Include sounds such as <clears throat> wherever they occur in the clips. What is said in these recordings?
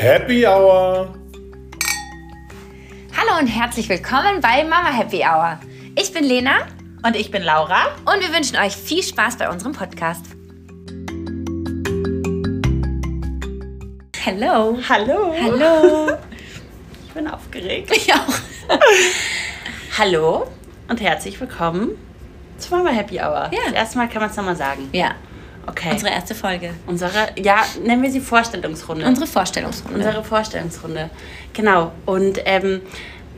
Happy Hour! Hallo und herzlich willkommen bei Mama Happy Hour. Ich bin Lena Und ich bin Laura. und wir wünschen euch viel Spaß bei unserem Podcast. Hallo. Hallo. Hallo. <laughs> Ich bin aufgeregt. Ich auch. <laughs> Hallo und herzlich willkommen zu Mama Happy Hour. Ja. Das erste Mal kann man es nochmal sagen. Ja, Okay. unsere erste Folge. Unsere, ja, nennen wir sie Vorstellungsrunde. Unsere Vorstellungsrunde. Unsere Vorstellungsrunde. Genau. Und ähm,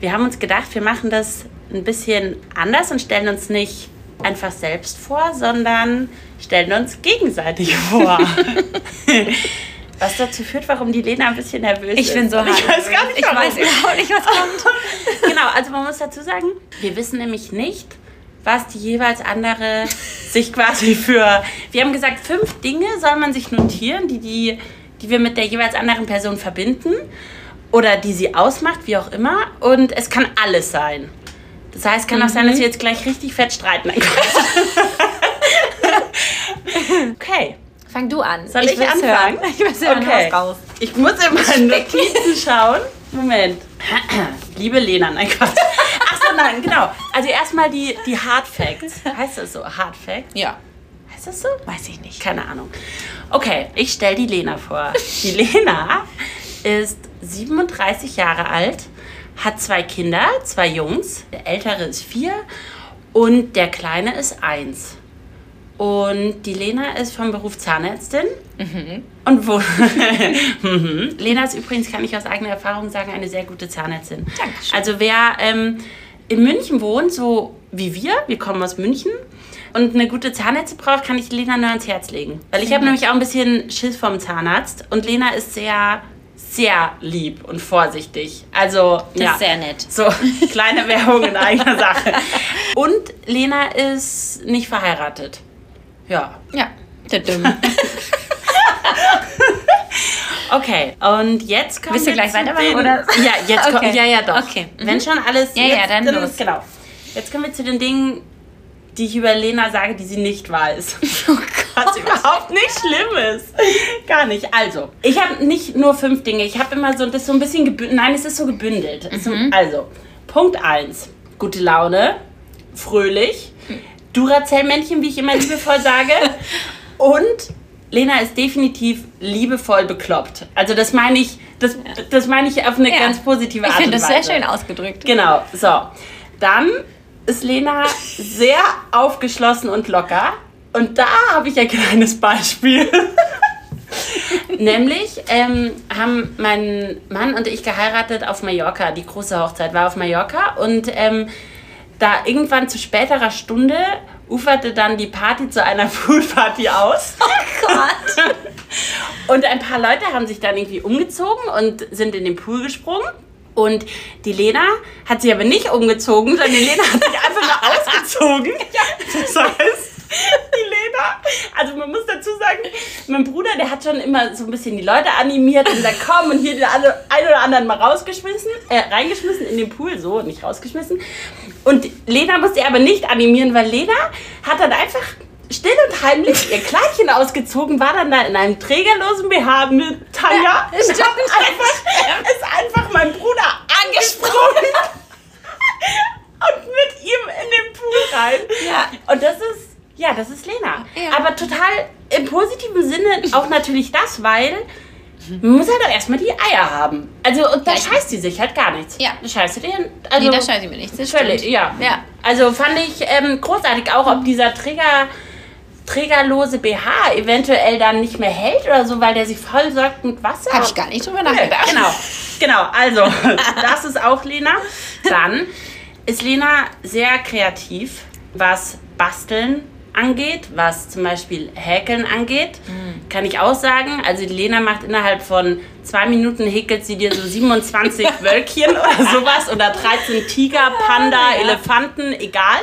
wir haben uns gedacht, wir machen das ein bisschen anders und stellen uns nicht einfach selbst vor, sondern stellen uns gegenseitig <laughs> vor. Was dazu führt, warum die Lena ein bisschen nervös ich ist. bin so Und Ich hart weiß gar nicht, Ich warum. weiß überhaupt nicht, was kommt. <laughs> Genau, also man muss dazu sagen, wir wissen nämlich nicht, was die jeweils andere sich quasi für. Wir haben gesagt, fünf Dinge soll man sich notieren, die, die, die wir mit der jeweils anderen Person verbinden oder die sie ausmacht, wie auch immer. Und es kann alles sein. Das heißt, es kann auch sein, dass wir jetzt gleich richtig fett streiten. <laughs> Okay. Fang du an. Soll ich, will's anfangen? Hören. Ich will okay. raus. Ich muss in meine Notizen schauen. Moment. <clears throat> Liebe Lena, nein, Quatsch. Achso, nein, genau. Also erstmal die, die Hard Facts. Heißt das so? Hard Facts? Ja, Heißt das so? weiß ich nicht. Keine Ahnung. Okay, ich stelle die Lena vor. Die <laughs> Lena ist 37 Jahre alt, hat zwei Kinder, zwei Jungs. Der ältere ist vier und der kleine ist eins. Und die Lena ist vom Beruf Zahnärztin. Und wo. <laughs> Mhm. Lena ist übrigens, kann ich aus eigener Erfahrung sagen, eine sehr gute Zahnärztin. Dankeschön. Also wer ähm, in München wohnt, so wie wir, wir kommen aus München, und eine gute Zahnärztin braucht, kann ich Lena nur ans Herz legen. Weil ich habe nämlich auch ein bisschen Schiss vom Zahnarzt. Und Lena ist sehr, sehr lieb und vorsichtig. Also, Das ja. ist sehr nett. So, kleine Werbung in eigener Sache. <laughs> Und Lena ist nicht verheiratet. Ja. Ja. <laughs> Okay, und jetzt kommen Willst du gleich weitermachen, oder? <laughs> Ja, jetzt Okay. kommt, ja, ja, doch. Okay, mhm. Wenn schon alles... Ja, ja, jetzt, dann los. Genau. Jetzt kommen wir zu den Dingen, die ich über Lena sage, die sie nicht weiß. <laughs> Oh Was überhaupt nicht schlimm ist. Gar nicht. Also, ich habe nicht nur fünf Dinge. Ich habe immer so, das so ein bisschen gebündelt. Nein, es ist so gebündelt. Mhm. So, also, Punkt 1. Gute Laune, fröhlich, Duracell-Männchen, wie ich immer liebevoll sage. Und Lena ist definitiv liebevoll bekloppt. Also das meine ich, das, das meine ich auf eine Ja. ganz positive Ich Art und finde Weise. das sehr schön ausgedrückt. Genau, so. Dann ist Lena sehr aufgeschlossen und locker. Und da habe ich ein kleines Beispiel. <laughs> Nämlich ähm, haben mein Mann und ich geheiratet auf Mallorca. Die große Hochzeit war auf Mallorca. Und ähm, da irgendwann zu späterer Stunde uferte dann die Party zu einer <laughs> Poolparty aus. Oh Gott. <laughs> Und ein paar Leute haben sich dann irgendwie umgezogen und sind in den Pool gesprungen. Und die Lena hat sich aber nicht umgezogen, sondern die Lena hat sich einfach nur <laughs> ausgezogen. Das heißt, <laughs> die Lena, also man muss dazu sagen, mein Bruder, der hat schon immer so ein bisschen die Leute animiert und gesagt, komm und hier den einen oder anderen mal rausgeschmissen, äh, reingeschmissen in den Pool, so, nicht rausgeschmissen. Und Lena musste er aber nicht animieren, weil Lena hat dann einfach still und heimlich ihr Kleidchen ausgezogen, war dann da in einem trägerlosen BH mit Tanja. und stimmt. einfach, ist einfach mein Bruder angesprungen <laughs> und mit ihm in den Pool rein. Ja. Und das ist, ja, das ist Lena. Ja. Aber total im positiven Sinne auch natürlich das, weil man muss halt auch erstmal die Eier haben. Also, und da Ja, scheißt sie sich halt gar nichts. Ja. Da scheißt du dir, also, nee, da scheiße ich mir nichts. Das Völlig, ja. Ja. Also fand ich ähm, großartig, auch ob dieser Träger, trägerlose BH eventuell dann nicht mehr hält oder so, weil der sich voll sorgt mit Wasser. Habe ich gar nicht drüber nachgedacht. Genau, genau. Also, <laughs> das ist auch Lena. Dann ist Lena sehr kreativ, was Basteln angeht, was zum Beispiel Häkeln angeht. Kann ich auch sagen. Also, die Lena macht innerhalb von zwei Minuten häkelt sie dir so 27 <laughs> Wölkchen oder sowas oder 13 Tiger, Panda, Elefanten, egal.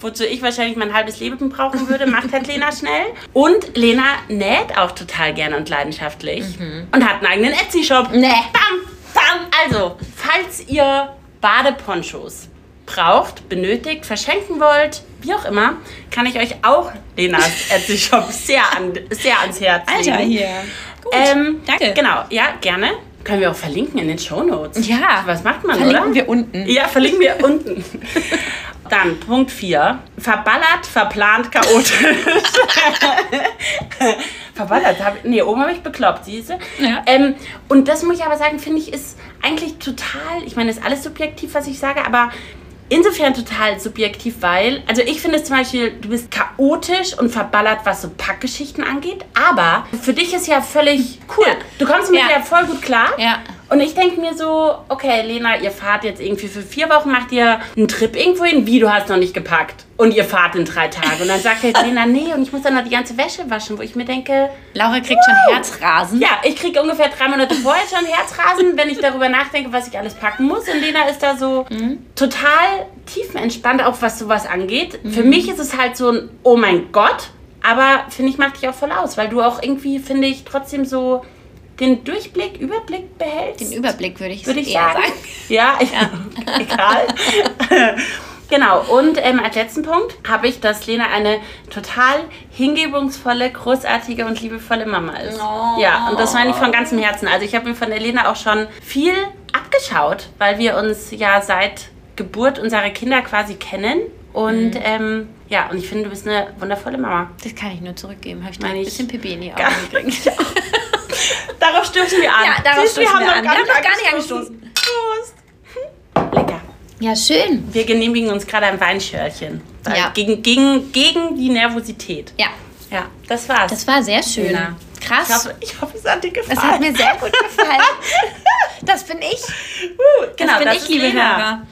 Wozu ich wahrscheinlich mein halbes Leben brauchen würde, macht halt Lena schnell. Und Lena näht auch total gerne und leidenschaftlich. Und hat einen eigenen Etsy-Shop. Nee. Bam, bam. Also, falls ihr Badeponchos braucht, benötigt, verschenken wollt, wie auch immer, kann ich euch auch Lenas Etsy-Shop sehr, an, sehr ans Herz legen. Alter, hier. Gut. Ähm, Danke. Genau, ja, gerne. Können wir auch verlinken in den Shownotes. Ja. Was macht man, Verlinken oder? wir unten. Ja, verlinken wir unten. <laughs> Dann Punkt 4. Verballert, verplant, chaotisch. <laughs> Verballert, hab, nee, oben habe ich bekloppt, siehst du? Ja. Ähm, und das muss ich aber sagen, finde ich, ist eigentlich total, ich meine, ist alles subjektiv, was ich sage, aber insofern total subjektiv, weil, also ich finde es zum Beispiel, du bist chaotisch und verballert, was so Packgeschichten angeht, aber für dich ist ja völlig cool. Ja. Du kommst mit Ja. der voll gut klar. Ja. Und ich denke mir so, okay, Lena, ihr fahrt jetzt irgendwie für vier Wochen, macht ihr einen Trip irgendwo hin, wie, du hast noch nicht gepackt. Und ihr fahrt in drei Tagen. Und dann sagt jetzt <laughs> Lena, nee, und ich muss dann noch die ganze Wäsche waschen, wo ich mir denke, Laura kriegt schon Herzrasen. ja, ich kriege ungefähr drei Monate vorher schon Herzrasen, wenn ich darüber nachdenke, was ich alles packen muss. Und Lena ist da so total tiefenentspannt, auch was sowas angeht. Für mich ist es halt so ein, oh mein Gott. Aber finde ich, macht dich auch voll aus, weil du auch irgendwie, finde ich, trotzdem so den Durchblick, Überblick behältst. Den Überblick würde ich, würde ich eher sagen. Ja, ich, <laughs> egal. <laughs> genau, und ähm, als letzten Punkt habe ich, dass Lena eine total hingebungsvolle, großartige und liebevolle Mama ist. Oh. Ja, und das meine ich von ganzem Herzen. Also ich habe mir von der Lena auch schon viel abgeschaut, weil wir uns ja seit Geburt unserer Kinder quasi kennen. Und ähm, ja, und ich finde, du bist eine wundervolle Mama. Das kann ich nur zurückgeben. Habe ich Meine ein bisschen Pipi in die Augen gekriegt. <laughs> Darauf stoßen wir an. Ja, darauf Siehst stoßen wir noch an. Wir haben noch gar nicht angestoßen. Prost. Lecker. Ja, schön. Wir genehmigen uns gerade ein Weinschörchen. Ja. Gegen, gegen, gegen die Nervosität. Ja, Ja, das war's. das war sehr schön. Lena. Krass. ich, hoffe, ich hoffe, es hat dir gefallen. Es hat mir sehr gut gefallen. <laughs> Das bin ich. uh, genau, das bin das ich, liebe. Hörer.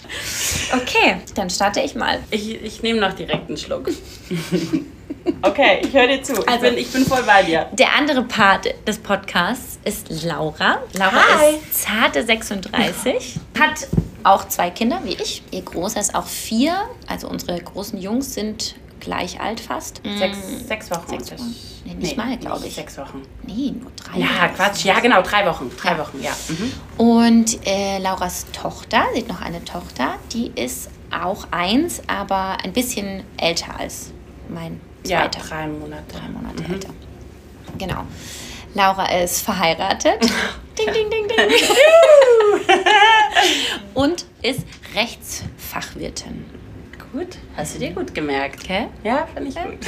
Okay, dann starte ich mal. Ich, ich nehme noch direkt einen Schluck. <laughs> okay, ich höre dir zu. Ich, Also- bin, ich bin voll bei dir. Der andere Part des Podcasts ist Laura. Laura Hi. ist zarte 36, hat auch zwei Kinder wie ich. Ihr Großer ist auch vier. Also unsere großen Jungs sind gleich alt fast. Sechs, sechs Wochen. Sechs Wochen. Nee, nicht mal, glaube ich. Sechs Wochen. Nee, nur drei. Ja, Quatsch. Ja, genau, drei Wochen. Drei Wochen, ja. Mhm. Und äh, Lauras Tochter, sie hat noch eine Tochter, die ist auch eins, aber ein bisschen älter als mein Ja, zweiter. drei Monate. drei Monate älter. Genau. Laura ist verheiratet. <laughs> ding, ding, ding, ding. Und ist Rechtsfachwirtin. Gut, hast du dir gut gemerkt. Okay? Ja, finde ich gut.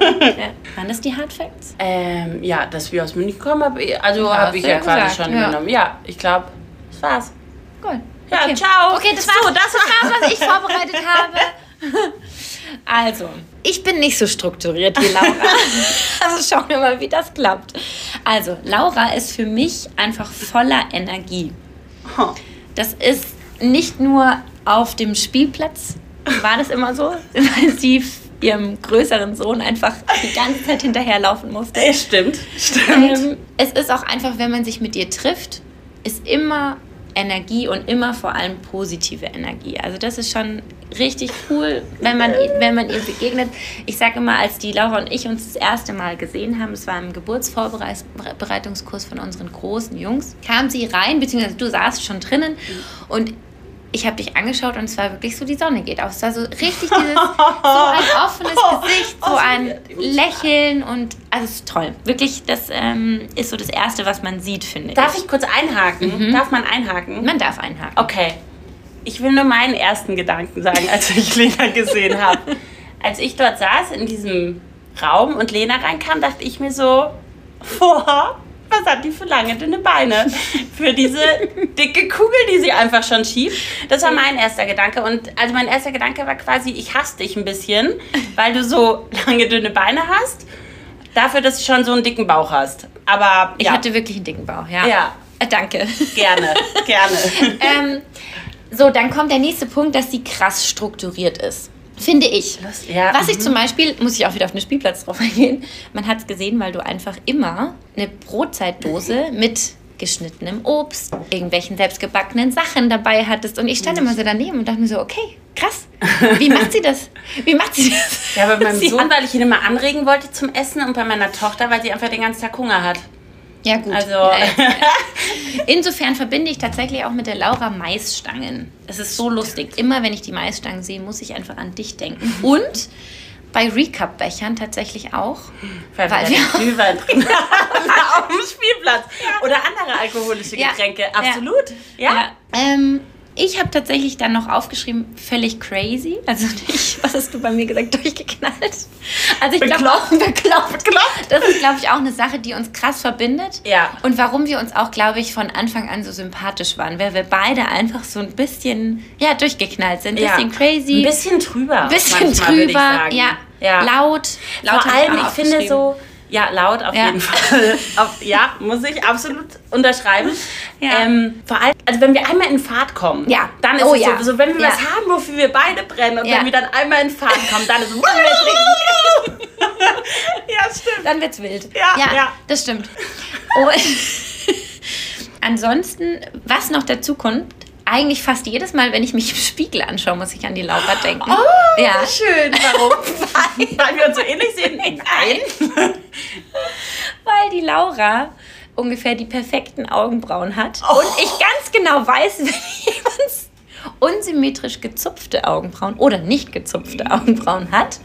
Ja. <laughs> Waren das die Hard Facts? Ähm, ja, dass wir aus München kommen, hab ich, also Ja, habe ich ja quasi gesagt, schon ja. übernommen. Ja, ich glaube, das war's. Gut. Ja, okay. ciao. Okay, das war's. So, das das war's, was ich vorbereitet habe. <laughs> <laughs> Also, ich bin nicht so strukturiert wie Laura. <laughs> also schauen wir mal, wie das klappt. Also, Laura ist für mich einfach voller Energie. Das ist nicht nur auf dem Spielplatz, war das immer so, <laughs> weil sie ihrem größeren Sohn einfach die ganze Zeit hinterherlaufen musste. Stimmt, stimmt. Ähm, es ist auch einfach, wenn man sich mit ihr trifft, ist immer Energie und immer vor allem positive Energie. Also das ist schon richtig cool, wenn man, wenn man ihr begegnet. Ich sage immer, als die Laura und ich uns das erste Mal gesehen haben, es war im Geburtsvorbereitungskurs von unseren großen Jungs, kam sie rein, beziehungsweise du saßt schon drinnen und ich habe dich angeschaut und es war wirklich so, die Sonne geht auf. Es war so richtig dieses, so ein <laughs> offenes Gesicht, so ein Lächeln und also es ist toll. Wirklich, das ähm, ist so das Erste, was man sieht, finde Darf ich. ich kurz einhaken? Darf man einhaken? Man darf einhaken. Okay. Ich will nur meinen ersten Gedanken sagen, als ich <laughs> Lena gesehen habe. Als ich dort saß in diesem Raum und Lena reinkam, dachte ich mir so, <laughs> boah, was hat die für lange, dünne Beine? <laughs> Für diese dicke Kugel, die sie einfach schon schiebt. Das war mein erster Gedanke. Und also mein erster Gedanke war quasi, ich hasse dich ein bisschen, <laughs> weil du so lange, dünne Beine hast. Dafür, dass du schon so einen dicken Bauch hast. Aber Ich ja, hatte wirklich einen dicken Bauch, ja. Ja. Äh, danke. gerne, <laughs> gerne. ähm, so, dann kommt der nächste Punkt, dass sie krass strukturiert ist. Finde ich. Das- ja, Was ich mhm. zum Beispiel, muss ich auch wieder auf den Spielplatz drauf eingehen, man hat es gesehen, weil du einfach immer eine Brotzeitdose mit geschnittenem Obst, irgendwelchen selbstgebackenen Sachen dabei hattest. Und ich stand immer so daneben und dachte mir so, okay, krass. Wie macht sie das? Wie macht sie das? Ja, bei meinem <laughs> Sie Sohn, weil ich ihn immer anregen wollte zum Essen und bei meiner Tochter, weil sie einfach den ganzen Tag Hunger hat. Ja, gut. Also- Ja, ja. <laughs> Insofern verbinde ich tatsächlich auch mit der Laura Maisstangen. Es ist so lustig. Immer wenn ich die Maisstangen sehe, muss ich einfach an dich denken. Und bei Recap-Bechern tatsächlich auch. Weil, Weil wir Glühwein <laughs> trinken <laughs> auf dem Spielplatz. Oder andere alkoholische. Getränke. Absolut. Ja. Ja. Ähm, ich habe tatsächlich dann noch aufgeschrieben, völlig crazy. Also nicht, <laughs> was hast du bei mir gesagt, <laughs> durchgeknallt? Also ich glaube auch <laughs> bekloppt. Bekloppt. Das ist, glaube ich, auch eine Sache, die uns krass verbindet. Ja. Und warum wir uns auch, glaube ich, von Anfang an so sympathisch waren, weil wir beide einfach so ein bisschen, ja, durchgeknallt sind. Ein Ja. bisschen crazy. Ein bisschen trüber. Ein bisschen manchmal, drüber, ja, ja. laut. laut Vor allem, ich finde so, ja, laut auf Ja. jeden Fall. auf, ja, muss ich absolut unterschreiben. Ja. Ähm, vor allem, also wenn wir einmal in Fahrt kommen, Ja. dann ist Oh es ja. so, so, wenn wir Ja. was haben, wofür wir beide brennen und Ja. wenn wir dann einmal in Fahrt kommen, dann ist es <laughs> <laughs> Ja, stimmt. Dann wird's wild. Ja, ja. das stimmt. Und <laughs> ansonsten, was noch dazu kommt, eigentlich fast jedes Mal, wenn ich mich im Spiegel anschaue, muss ich an die Laura denken. Oh, ja. schön. Warum? Weil wir uns so ähnlich sehen? Nein. Weil die Laura ungefähr die perfekten Augenbrauen hat Oh. und ich ganz genau weiß, <laughs> wenn jemand unsymmetrisch gezupfte Augenbrauen oder nicht gezupfte Augenbrauen hat,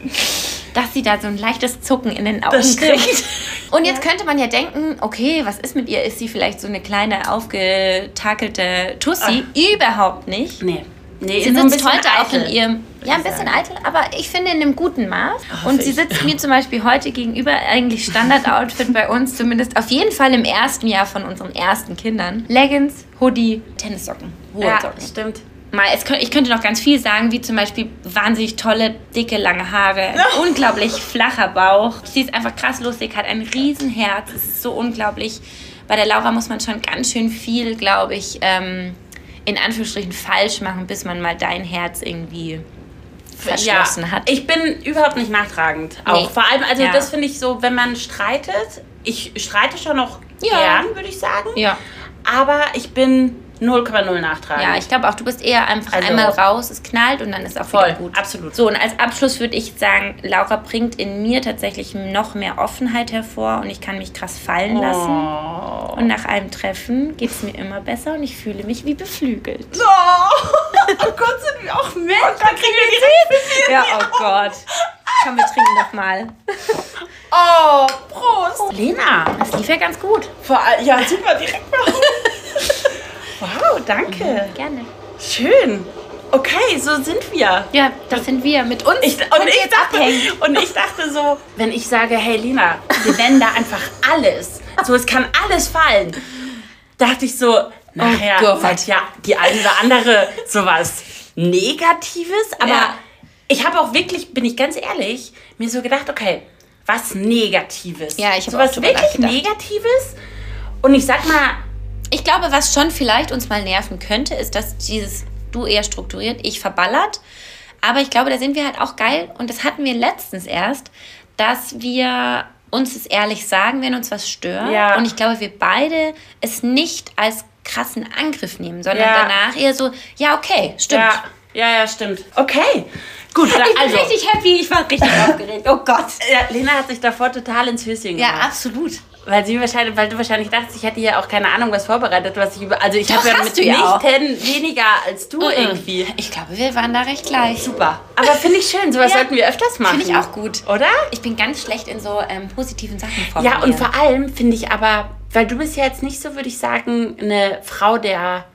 dass sie da so ein leichtes Zucken in den Augen kriegt. Und jetzt könnte man ja denken, okay, was ist mit ihr? Ist sie vielleicht so eine kleine aufgetakelte Tussi? Überhaupt nicht. Nee. Nee, Sie sitzt heute auch in ihrem, ja, ein ich bisschen sagen. eitel, aber ich finde in einem guten Maß. hoffe Und sie ich. sitzt <laughs> mir zum Beispiel heute gegenüber, eigentlich Standard-Outfit bei uns, zumindest auf jeden Fall im ersten Jahr von unseren ersten Kindern. Leggings, Hoodie, Tennissocken, hohe Ja, Socken. stimmt. Mal, es, könnt- ich könnte noch ganz viel sagen, wie zum Beispiel wahnsinnig tolle, dicke, lange Haare, unglaublich flacher Bauch. Sie ist einfach krass lustig, hat ein Riesenherz, es ist so unglaublich. Bei der Laura muss man schon ganz schön viel, glaube ich, ähm, in Anführungsstrichen falsch machen, bis man mal dein Herz irgendwie verschlossen hat. Ich bin überhaupt nicht nachtragend. Auch Nee. vor allem, also Ja. das finde ich so, wenn man streitet, ich streite schon noch Ja. gern, würde ich sagen. Ja. Aber ich bin 0,0 nachtragend. Ja, ich glaube auch, du bist eher einfach Also- einmal raus, es knallt und dann ist auch Voll, gut. absolut. So, und als Abschluss würde ich sagen, Laura bringt in mir tatsächlich noch mehr Offenheit hervor und ich kann mich krass fallen lassen. Oh. Und nach einem Treffen geht es mir immer besser und ich fühle mich wie beflügelt. Oh. <laughs> oh Gott, sind wir auch Menschen. Da kriegen wir direkt Ja, oh Gott. Komm, wir trinken doch mal. Oh, Prost. Lena. Das lief ja ganz gut. Vor ja, super, direkt mal. <laughs> wow, danke. Gerne. Schön. Okay, so sind wir. Ja, das sind wir. Mit uns Ich, und, ich dachte, abhängen. und ich dachte so, wenn ich sage, hey Lena, wir <laughs> nennen da einfach alles. So, es kann alles fallen. Dachte ich so, nachher Oh Gott. ja die eine oder andere sowas Negatives. Aber Ja. ich habe auch wirklich, bin ich ganz ehrlich, mir so gedacht, okay, was Negatives. Ja, ich habe sowas wirklich. Negatives. Und ich sag mal, Ich glaube, was schon vielleicht uns mal nerven könnte, ist, dass dieses du eher strukturiert, ich verballert. Aber ich glaube, da sind wir halt auch geil. Und das hatten wir letztens erst, dass wir uns es ehrlich sagen, wenn uns was stört. Ja. Und ich glaube, wir beide es nicht als krassen Angriff nehmen, sondern Ja. danach eher so, ja, okay, stimmt. ja, ja, ja, stimmt. Okay, gut. Ich bin also, richtig happy, ich war richtig <laughs> aufgeregt. Oh Gott. ja, Lena hat sich davor total ins Höschen gemacht. Ja, absolut. Weil sie wahrscheinlich, weil du wahrscheinlich dachtest, ich hätte ja auch keine Ahnung, was vorbereitet, was ich über. Also ich habe ja mit du ja weniger als du irgendwie. Ich glaube, wir waren da recht gleich. Super. Aber finde ich schön, sowas Ja. sollten wir öfters machen. Finde ich auch gut. Oder? Ich bin ganz schlecht in so ähm, positiven Sachen Ja, formulieren. und vor allem finde ich aber, weil du bist ja jetzt nicht so, würde ich sagen, eine Frau der.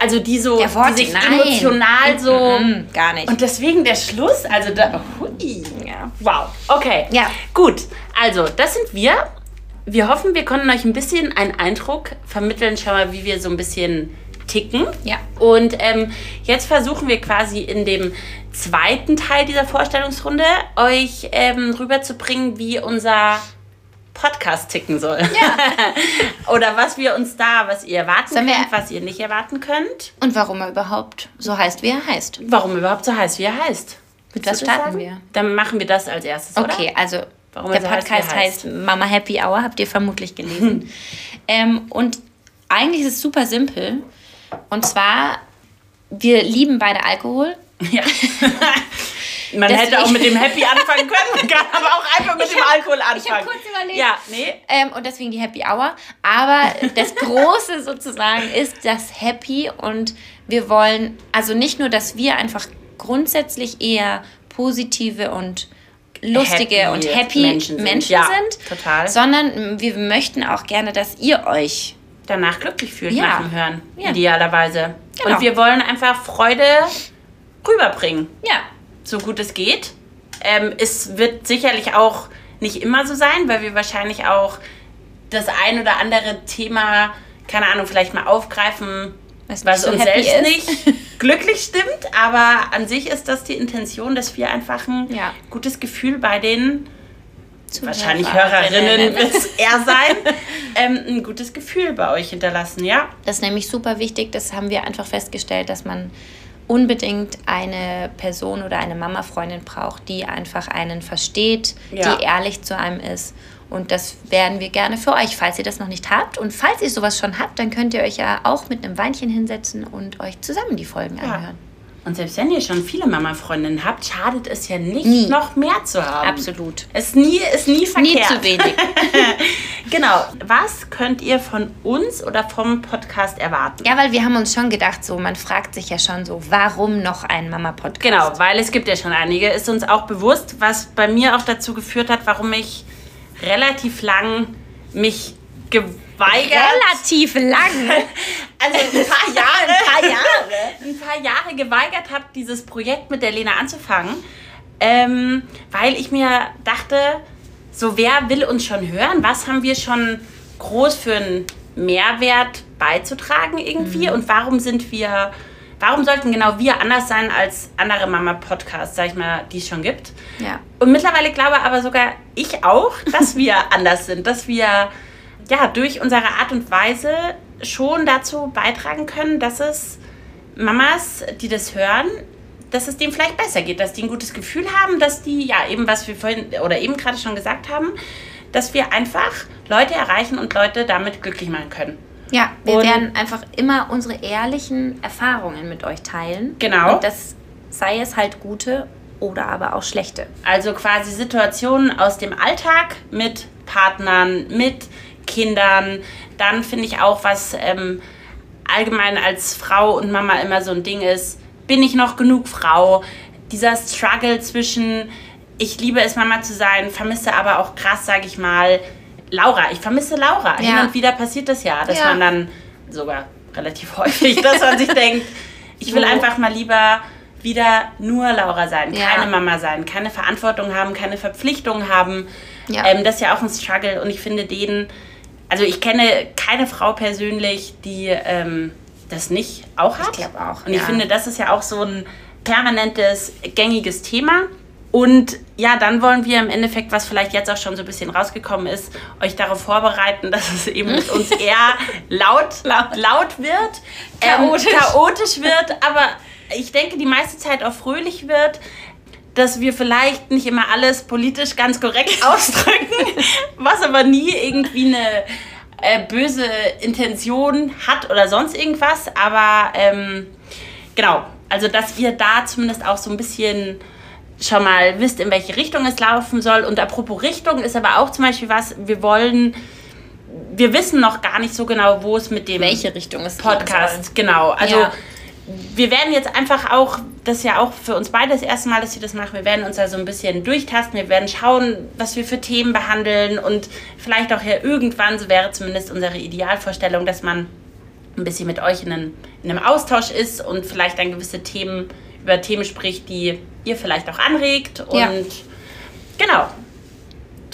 Also die so, Der Worte, die sich nein. emotional so. Mhm, gar nicht. Und deswegen der Schluss, also da. Hui. ja. Wow. Okay. Ja. Gut. Also, das sind wir. Wir hoffen, wir konnten euch ein bisschen einen Eindruck vermitteln, schau mal, wie wir so ein bisschen ticken. Ja. Und ähm, jetzt versuchen wir quasi in dem zweiten Teil dieser Vorstellungsrunde euch ähm, rüberzubringen, wie unser Podcast ticken soll. Ja. <laughs> Oder was wir uns da, was ihr erwarten Sollen könnt, was ihr nicht erwarten könnt. Und warum er überhaupt so heißt, wie er heißt. Warum überhaupt so heißt, wie er heißt. Mit was starten sagen? wir? Dann machen wir das als erstes, oder? Okay, also Warum der er so er Podcast heißt, heißt. Mama Happy Hour, habt ihr vermutlich gelesen. <laughs> ähm, und eigentlich ist es super simpel. Und zwar, wir lieben beide Alkohol. Ja. <laughs> Man Deswegen- hätte auch mit dem Happy anfangen können, man <laughs> kann aber auch einfach mit Ich dem hab- Alkohol ich hab anfangen. kurz überlegt. Ja, nee. Ähm, und deswegen die Happy Hour. Aber das Große sozusagen ist das Happy und wir wollen, also nicht nur, dass wir einfach grundsätzlich eher positive und lustige Happy und happy Menschen Menschen sind. sind, Ja, total. sondern wir möchten auch gerne, dass ihr euch danach glücklich fühlt Ja. nach dem Hören. Ja. Idealerweise. Genau. Und wir wollen einfach Freude rüberbringen, ja so gut es geht. Ähm, es wird sicherlich auch nicht immer so sein, weil wir wahrscheinlich auch das ein oder andere Thema, keine Ahnung, vielleicht mal aufgreifen, Was was uns selbst ist. nicht <laughs> glücklich stimmt. Aber an sich ist das die Intention, dass wir einfach ein Ja. gutes Gefühl bei den wahrscheinlich Hörerinnen wird es eher sein, <laughs> ähm, ein gutes Gefühl bei euch hinterlassen, ja? Das ist nämlich super wichtig. Das haben wir einfach festgestellt, dass man unbedingt eine Person oder eine Mama-Freundin braucht, die einfach einen versteht, Ja. die ehrlich zu einem ist. Und das werden wir gerne für euch, falls ihr das noch nicht habt. Und falls ihr sowas schon habt, dann könnt ihr euch ja auch mit einem Weinchen hinsetzen und euch zusammen die Folgen anhören. Und selbst wenn ihr schon viele Mama-Freundinnen habt, schadet es ja nicht, Nie. noch mehr zu haben. Absolut. Ist nie, ist nie verkehrt. Nie zu wenig. <laughs> Genau. Was könnt ihr von uns oder vom Podcast erwarten? Ja, weil wir haben uns schon gedacht, so man fragt sich ja schon so, warum noch ein Mama-Podcast? Genau, weil es gibt ja schon einige. Ist uns auch bewusst, was bei mir auch dazu geführt hat, warum ich relativ lang mich geweigert Relativ lang. <laughs> also ein paar <laughs> Jahre, Ein paar Jahre. ein paar Jahre geweigert habe, dieses Projekt mit der Lena anzufangen, ähm, weil ich mir dachte, so wer will uns schon hören? Was haben wir schon groß für einen Mehrwert beizutragen irgendwie? Und warum sind wir, warum sollten genau wir anders sein als andere Mama-Podcasts, sag ich mal, die es schon gibt? Ja. Und mittlerweile glaube aber sogar ich auch, dass <laughs> wir anders sind, dass wir ja durch unsere Art und Weise schon dazu beitragen können, dass es Mamas, die das hören, dass es denen vielleicht besser geht, dass die ein gutes Gefühl haben, dass die, ja, eben was wir vorhin oder eben gerade schon gesagt haben, dass wir einfach Leute erreichen und Leute damit glücklich machen können. Ja, wir Und- werden einfach immer unsere ehrlichen Erfahrungen mit euch teilen. Genau. Und das sei es halt gute oder aber auch schlechte. Also quasi Situationen aus dem Alltag mit Partnern, mit Kindern. Dann finde ich auch, was ähm, allgemein als Frau und Mama immer so ein Ding ist, bin ich noch genug Frau? Dieser Struggle zwischen, ich liebe es, Mama zu sein, vermisse aber auch krass, sage ich mal, Laura. Ich vermisse Laura. Hin Ja. und wieder passiert das ja, dass Ja. man dann sogar relativ <laughs> häufig, dass man sich denkt, ich will Wo- einfach mal lieber wieder nur Laura sein, Ja. keine Mama sein, keine Verantwortung haben, keine Verpflichtung haben. Ja. Ähm, das ist ja auch ein Struggle und ich finde den, also ich kenne keine Frau persönlich, die ähm, das nicht auch hat. glaub auch, Und ich finde, das ist ja auch so ein permanentes, gängiges Thema. Und ja, dann wollen wir im Endeffekt, was vielleicht jetzt auch schon so ein bisschen rausgekommen ist, euch darauf vorbereiten, dass es eben mit uns <laughs> eher laut, laut, laut wird, Chaotisch. Ähm, chaotisch wird, aber ich denke, die meiste Zeit auch fröhlich wird, dass wir vielleicht nicht immer alles politisch ganz korrekt <laughs> ausdrücken, was aber nie irgendwie eine äh, böse Intention hat oder sonst irgendwas, aber ähm, genau, also dass ihr da zumindest auch so ein bisschen schon mal wisst, in welche Richtung es laufen soll. Und apropos Richtung ist aber auch zum Beispiel was, wir wollen, wir wissen noch gar nicht so genau, wo es mit dem Welche Richtung es. Podcast, genau. Also Ja. wir werden jetzt einfach auch, das ist ja auch für uns beide das erste Mal, dass wir das machen, wir werden uns da so ein bisschen durchtasten, wir werden schauen, was wir für Themen behandeln und vielleicht auch ja irgendwann, so wäre zumindest unsere Idealvorstellung, dass man ein bisschen mit euch in einem, in einem Austausch ist und vielleicht dann gewisse Themen, über Themen spricht, die ihr vielleicht auch anregt und Ja. genau.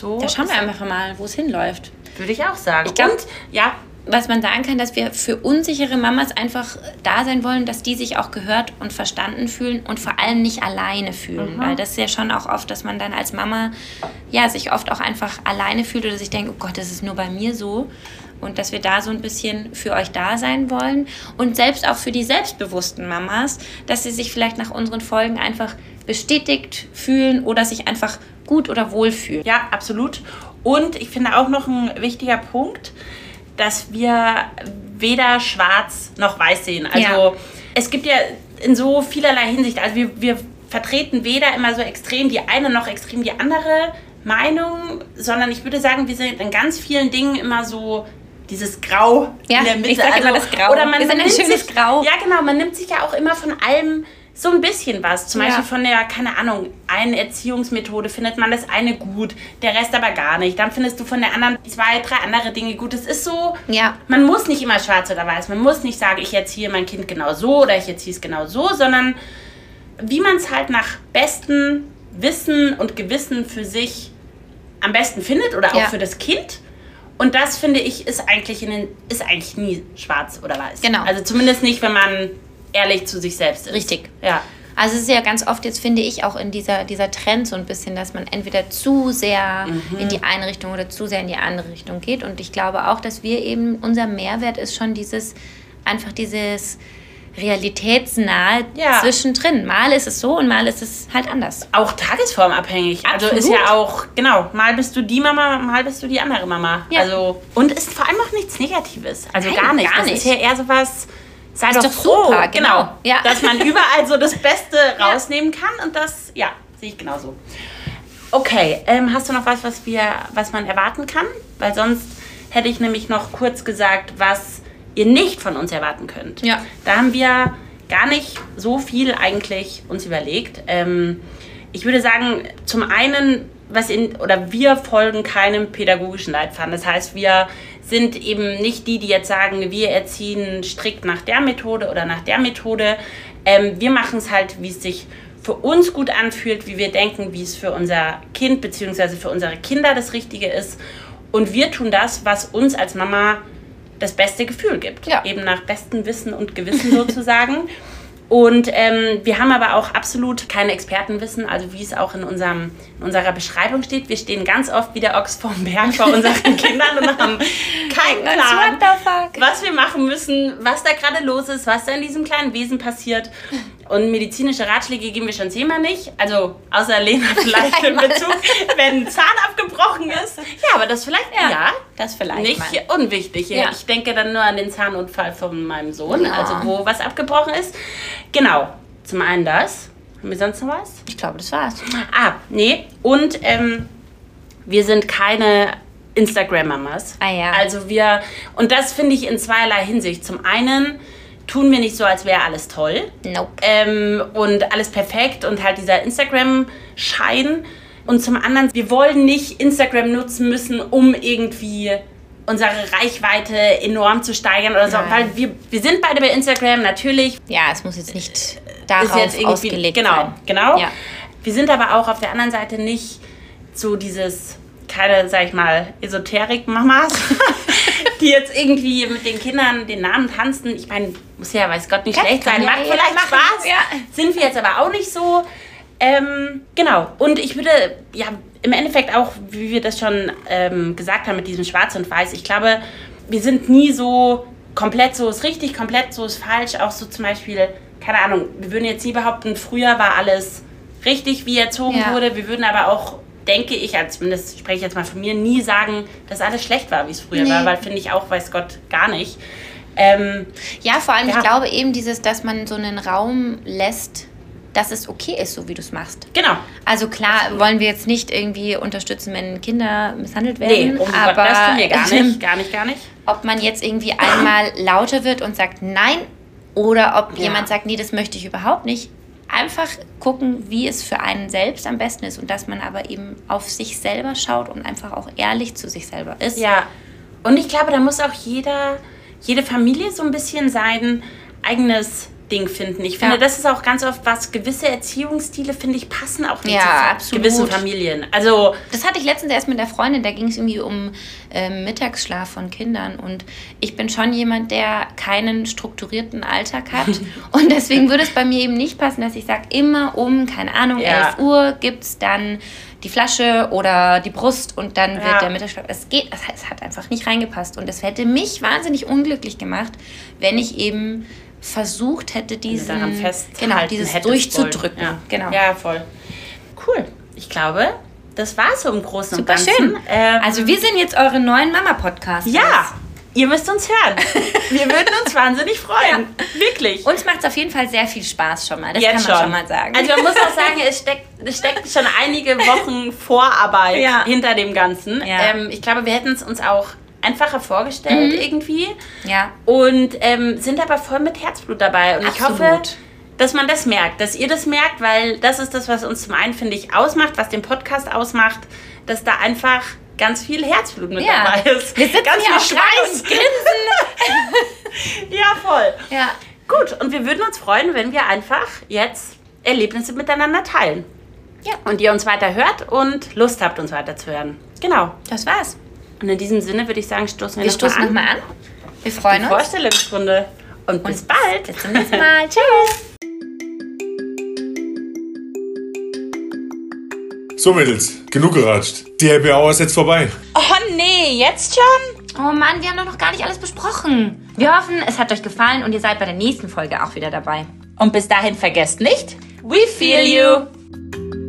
So Da schauen wir einfach mal, wo es hinläuft. würde ich auch sagen. Ich glaub- und ja, was man sagen kann, dass wir für unsichere Mamas einfach da sein wollen, dass die sich auch gehört und verstanden fühlen und vor allem nicht alleine fühlen. Weil das ist ja schon auch oft, dass man dann als Mama ja sich oft auch einfach alleine fühlt oder sich denkt, oh Gott, das ist nur bei mir so. Und dass wir da so ein bisschen für euch da sein wollen. Und selbst auch für die selbstbewussten Mamas, dass sie sich vielleicht nach unseren Folgen einfach bestätigt fühlen oder sich einfach gut oder wohl fühlen. Ja, absolut. Und ich finde auch noch ein wichtiger Punkt, dass wir weder schwarz noch weiß sehen. Also Ja. es gibt ja in so vielerlei Hinsicht, also wir, wir vertreten weder immer so extrem die eine noch extrem die andere Meinung, sondern ich würde sagen, wir sind in ganz vielen Dingen immer so dieses Grau Ja, in der Mitte. ich sag immer das Grau. Oder man, sind man ein nimmt schönes sich, Grau. Ja, genau, man nimmt sich ja auch immer von allem so ein bisschen was. Zum Ja. Beispiel von der, keine Ahnung, einen Erziehungsmethode findet man das eine gut, der Rest aber gar nicht. Dann findest du von der anderen zwei, drei andere Dinge gut. Es ist so, Ja. man muss nicht immer schwarz oder weiß. Man muss nicht sagen, ich erziehe mein Kind genau so oder ich erziehe es genau so, sondern wie man es halt nach bestem Wissen und Gewissen für sich am besten findet oder auch Ja. für das Kind. Und das finde ich ist eigentlich in den, ist eigentlich nie schwarz oder weiß. Genau. Also zumindest nicht, wenn man ehrlich zu sich selbst ist. Richtig. Ja. Also es ist ja ganz oft, jetzt finde ich auch in dieser, dieser Trend so ein bisschen, dass man entweder zu sehr Mhm. in die eine Richtung oder zu sehr in die andere Richtung geht. Und ich glaube auch, dass wir eben, unser Mehrwert ist schon dieses, einfach dieses realitätsnahe Ja. zwischendrin. Mal ist es so und mal ist es halt anders. Auch tagesformabhängig. Also ist Absolut. ja auch, genau, mal bist du die Mama, mal bist du die andere Mama. Ja. Also, und ist vor allem auch nichts Negatives. Also Nein, gar nicht. gar das nicht. ist ja eher sowas, sei Ist doch, doch froh. super, genau. Ja. Dass man überall so das Beste <laughs> rausnehmen kann und das, ja, sehe ich genauso. Okay, ähm, hast du noch was, was wir, was man erwarten kann? Weil sonst hätte ich nämlich noch kurz gesagt, was ihr nicht von uns erwarten könnt. Ja. Da haben wir gar nicht so viel eigentlich uns überlegt. Ähm, ich würde sagen, zum einen, was in, oder wir folgen keinem pädagogischen Leitfaden. Das heißt, wir sind eben nicht die, die jetzt sagen, wir erziehen strikt nach der Methode oder nach der Methode. Ähm, wir machen es halt, wie es sich für uns gut anfühlt, wie wir denken, wie es für unser Kind bzw. für unsere Kinder das Richtige ist. Und wir tun das, was uns als Mama das beste Gefühl gibt. Ja. Eben nach bestem Wissen und Gewissen sozusagen. <laughs> Und ähm, wir haben aber auch absolut kein Expertenwissen, also wie es auch in, unserem, in unserer Beschreibung steht. Wir stehen ganz oft wie der Ochs vorm Berg vor unseren <laughs> Kindern und haben keinen Plan, was wir machen müssen, was da gerade los ist, was da in diesem kleinen Wesen passiert. Und medizinische Ratschläge geben wir schon zehnmal nicht. Also außer Lena vielleicht in Bezug, wenn ein Zahn abgebrochen ist. Ja, aber das vielleicht, ja, das vielleicht nicht mal. unwichtig. Ja. Ich denke dann nur an den Zahnunfall von meinem Sohn, Ja. also wo was abgebrochen ist. Genau, zum einen das. Haben wir sonst noch was? Ich glaube, das war's. Ah, nee. Und ähm, wir sind keine Instagram-Mamas. Ah ja. Also wir, und das finde ich in zweierlei Hinsicht. Zum einen tun wir nicht so, als wäre alles toll Nope. ähm, und alles perfekt und halt dieser Instagram-Schein. Und zum anderen, wir wollen nicht Instagram nutzen müssen, um irgendwie unsere Reichweite enorm zu steigern oder so. Nein. Weil wir, wir sind beide bei Instagram, natürlich Ja, es muss jetzt nicht darauf ist jetzt irgendwie ausgelegt genau, sein. genau. Ja. Wir sind aber auch auf der anderen Seite nicht so dieses keine, sag ich mal, Esoterik-Mamas, <laughs> die jetzt irgendwie mit den Kindern den Namen tanzen. Ich meine, muss ja, weiß Gott, nicht Das schlecht sein, ja macht vielleicht machen, Spaß. ja. Sind wir jetzt aber auch nicht so. Ähm, genau. Und ich würde, ja, im Endeffekt auch, wie wir das schon ähm, gesagt haben mit diesem Schwarz und Weiß, ich glaube, wir sind nie so komplett so ist richtig, komplett so ist falsch. Auch so zum Beispiel, keine Ahnung, wir würden jetzt nie behaupten, früher war alles richtig, wie erzogen Ja. wurde. Wir würden aber auch, denke ich, als zumindest spreche ich jetzt mal von mir, nie sagen, dass alles schlecht war, wie es früher Nee. war, weil finde ich auch, weiß Gott, gar nicht. Ähm, Ja, vor allem, Ja. ich glaube eben dieses, dass man so einen Raum lässt, dass es okay ist, so wie du es machst. genau. Also klar, wollen wir jetzt nicht irgendwie unterstützen, wenn Kinder misshandelt werden, Nee, um aber Gott, das tun wir gar nicht. <laughs> Gar nicht, gar nicht. ob man jetzt irgendwie einmal lauter wird und sagt nein oder ob Ja. jemand sagt, nee, das möchte ich überhaupt nicht. Einfach gucken, wie es für einen selbst am besten ist und dass man aber eben auf sich selber schaut und einfach auch ehrlich zu sich selber ist. Ja, und ich glaube, da muss auch jeder, jede Familie so ein bisschen sein eigenes Ding finden. Ich finde, Ja. das ist auch ganz oft was, gewisse Erziehungsstile, finde ich, passen auch nicht Ja, zu gewissen Familien. Also, Das hatte ich letztens erst mit der Freundin, da ging es irgendwie um ähm, Mittagsschlaf von Kindern. Und ich bin schon jemand, der keinen strukturierten Alltag hat. <laughs> und deswegen würde es bei mir eben nicht passen, dass ich sage, immer um, keine Ahnung, Ja. 11 Uhr gibt es dann die Flasche oder die Brust und dann Ja. wird der Mittagsschlaf. Es geht, es hat einfach nicht reingepasst. Und es hätte mich wahnsinnig unglücklich gemacht, wenn ich eben versucht hätte, diesen, daran genau, dieses durchzudrücken. Ja. Genau. ja, voll. Cool. Ich glaube, das war so im Großen Super und Ganzen. schön. Ähm, Also wir sind jetzt eure neuen Mama-Podcasts. ja, ihr müsst uns hören. <laughs> Wir würden uns wahnsinnig freuen. Wirklich. Uns macht es auf jeden Fall sehr viel Spaß schon mal. Das Jetzt kann man schon. mal sagen. Also man muss auch <laughs> sagen, es steckt, es steckt schon einige Wochen Vorarbeit Ja. hinter dem Ganzen. Ja. Ähm, ich glaube, wir hätten es uns auch einfacher vorgestellt Mhm. irgendwie ja. und ähm, sind aber voll mit Herzblut dabei. Und ich Absolut. hoffe, dass man das merkt, dass ihr das merkt, weil das ist das, was uns zum einen, finde ich, ausmacht, was den Podcast ausmacht, dass da einfach ganz viel Herzblut mit Ja. dabei ist. Wir sitzen ganz viel Schweiß. und grinsen. <laughs> Ja, voll. Ja. Gut, und wir würden uns freuen, wenn wir einfach jetzt Erlebnisse miteinander teilen. Ja. Und ihr uns weiter hört und Lust habt, uns weiter zu hören. Genau. Das war's. Und in diesem Sinne würde ich sagen, stoßen wir, Wir noch mal stoßen an. nochmal an. Wir freuen uns. Vorstellungsrunde. Und bis bald. Bis zum nächsten Mal. <laughs> Tschüss. So, Mädels, genug geratscht. Die Happy Hour ist jetzt vorbei. Oh nee, jetzt schon? Oh Mann, wir haben doch noch gar nicht alles besprochen. Wir hoffen, es hat euch gefallen und ihr seid bei der nächsten Folge auch wieder dabei. Und bis dahin vergesst nicht, we feel you.